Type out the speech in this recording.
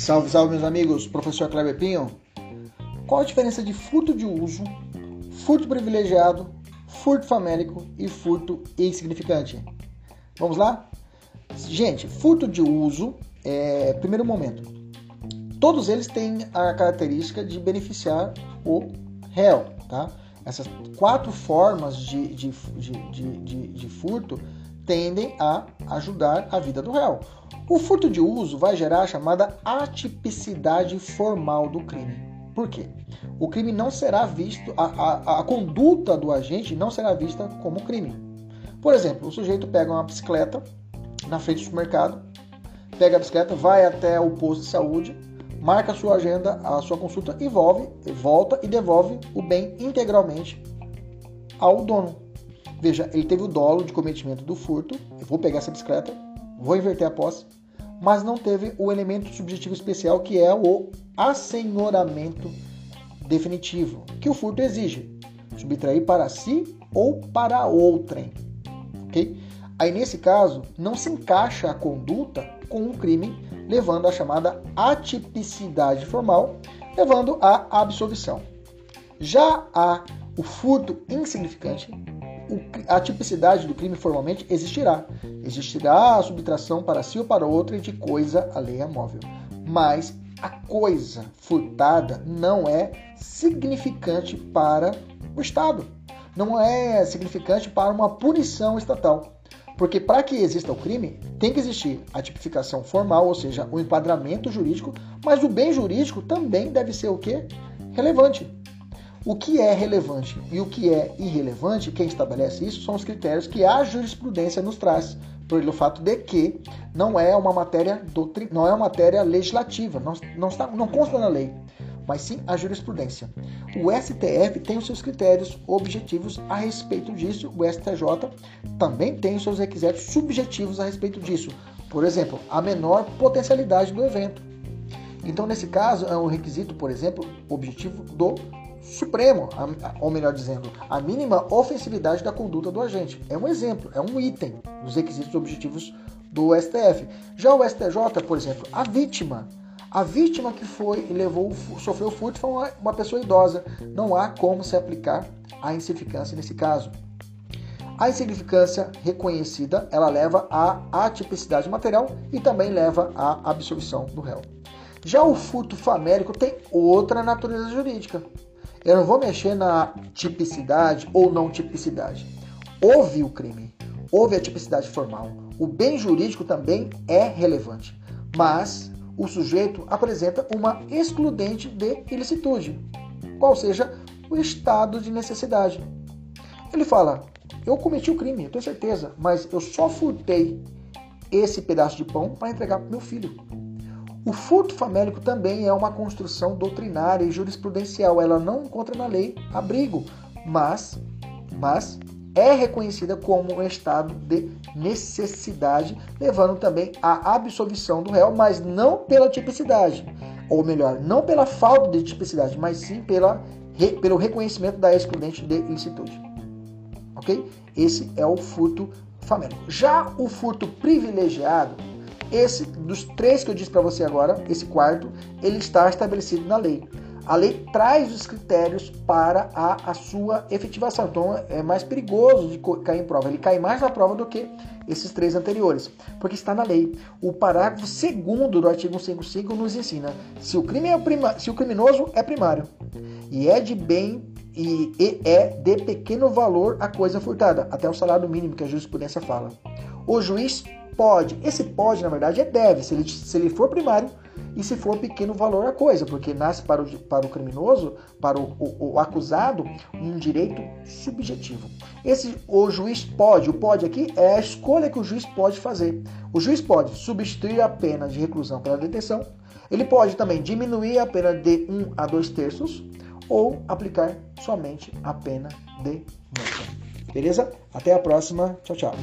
Salve, salve, meus amigos. Professor Kleber Pinho. Qual a diferença de furto de uso, furto privilegiado, furto famélico e furto insignificante? Vamos lá? Gente, furto de uso é primeiro momento. Todos eles têm a característica de beneficiar o réu, tá? Essas quatro formas de, de, de, de, furto tendem a ajudar a vida do réu. O furto de uso vai gerar a chamada atipicidade formal do crime. Por quê? O crime não será visto, a, a, a conduta do agente não será vista como crime. Por exemplo, o sujeito pega uma bicicleta na frente do supermercado, pega a bicicleta, vai até o posto de saúde, marca a sua agenda, a sua consulta, envolve, volta e devolve o bem integralmente ao dono. Veja, ele teve o dolo de cometimento do furto, eu vou pegar essa bicicleta, vou inverter a posse, mas não teve o elemento subjetivo especial que é o assenhoramento definitivo, que o furto exige, subtrair para si ou para outrem. ok? Aí nesse caso, não se encaixa a conduta com o um crime, levando à chamada atipicidade formal, levando à absolvição. Já a, o furto insignificante, a tipicidade do crime formalmente existirá. Existirá a subtração para si ou para outra de coisa alheia móvel. Mas a coisa furtada não é significante para o Estado. Não é significante para uma punição estatal. Porque para que exista o crime, tem que existir a tipificação formal, ou seja, o enquadramento jurídico, mas o bem jurídico também deve ser o quê? Relevante. O que é relevante e o que é irrelevante, quem estabelece isso são os critérios que a jurisprudência nos traz, pelo fato de que não é uma matéria doutrin... não é uma matéria legislativa, não, não, está, não consta na lei mas sim a jurisprudência. O STF tem os seus critérios objetivos a respeito disso, o STJ também tem os seus requisitos subjetivos a respeito disso. Por exemplo, a menor potencialidade do evento. Então, nesse caso, é um requisito, por exemplo, objetivo do Supremo, ou melhor dizendo, a mínima ofensividade da conduta do agente. É um exemplo, é um item dos requisitos objetivos do STF. Já o STJ, por exemplo, a vítima a vítima que foi e levou, sofreu furto foi uma, uma pessoa idosa. Não há como se aplicar a insignificância nesse caso. A insignificância reconhecida, ela leva à atipicidade material e também leva à absolvição do réu. Já o furto famélico tem outra natureza jurídica. Eu não vou mexer na tipicidade ou não tipicidade. Houve o crime, houve a tipicidade formal. O bem jurídico também é relevante, mas o sujeito apresenta uma excludente de ilicitude, qual seja o estado de necessidade. Ele fala: Eu cometi o crime, eu tenho certeza, mas eu só furtei esse pedaço de pão para entregar para meu filho. O furto famélico também é uma construção doutrinária e jurisprudencial. Ela não encontra na lei abrigo, mas, mas é reconhecida como um estado de necessidade, levando também à absolvição do réu, mas não pela tipicidade, ou melhor, não pela falta de tipicidade, mas sim pela, pelo reconhecimento da excludente de ilicitude. Ok? Esse é o furto famélico. Já o furto privilegiado, esse dos três que eu disse para você agora, esse quarto, ele está estabelecido na lei a lei traz os critérios para a, a sua efetivação. Então é mais perigoso de cair em prova. Ele cai mais na prova do que esses três anteriores, porque está na lei. O parágrafo 2 do artigo 155 nos ensina se o, crime é prima, se o criminoso é primário e é de bem e, e é de pequeno valor a coisa furtada, até o salário mínimo que a jurisprudência fala. O juiz pode, esse pode na verdade é deve, se ele, se ele for primário, e se for pequeno valor a coisa, porque nasce para o, para o criminoso, para o, o, o acusado, um direito subjetivo. Esse o juiz pode, o pode aqui é a escolha que o juiz pode fazer. O juiz pode substituir a pena de reclusão pela detenção, ele pode também diminuir a pena de 1 um a 2 terços ou aplicar somente a pena de multa. Beleza? Até a próxima. Tchau, tchau.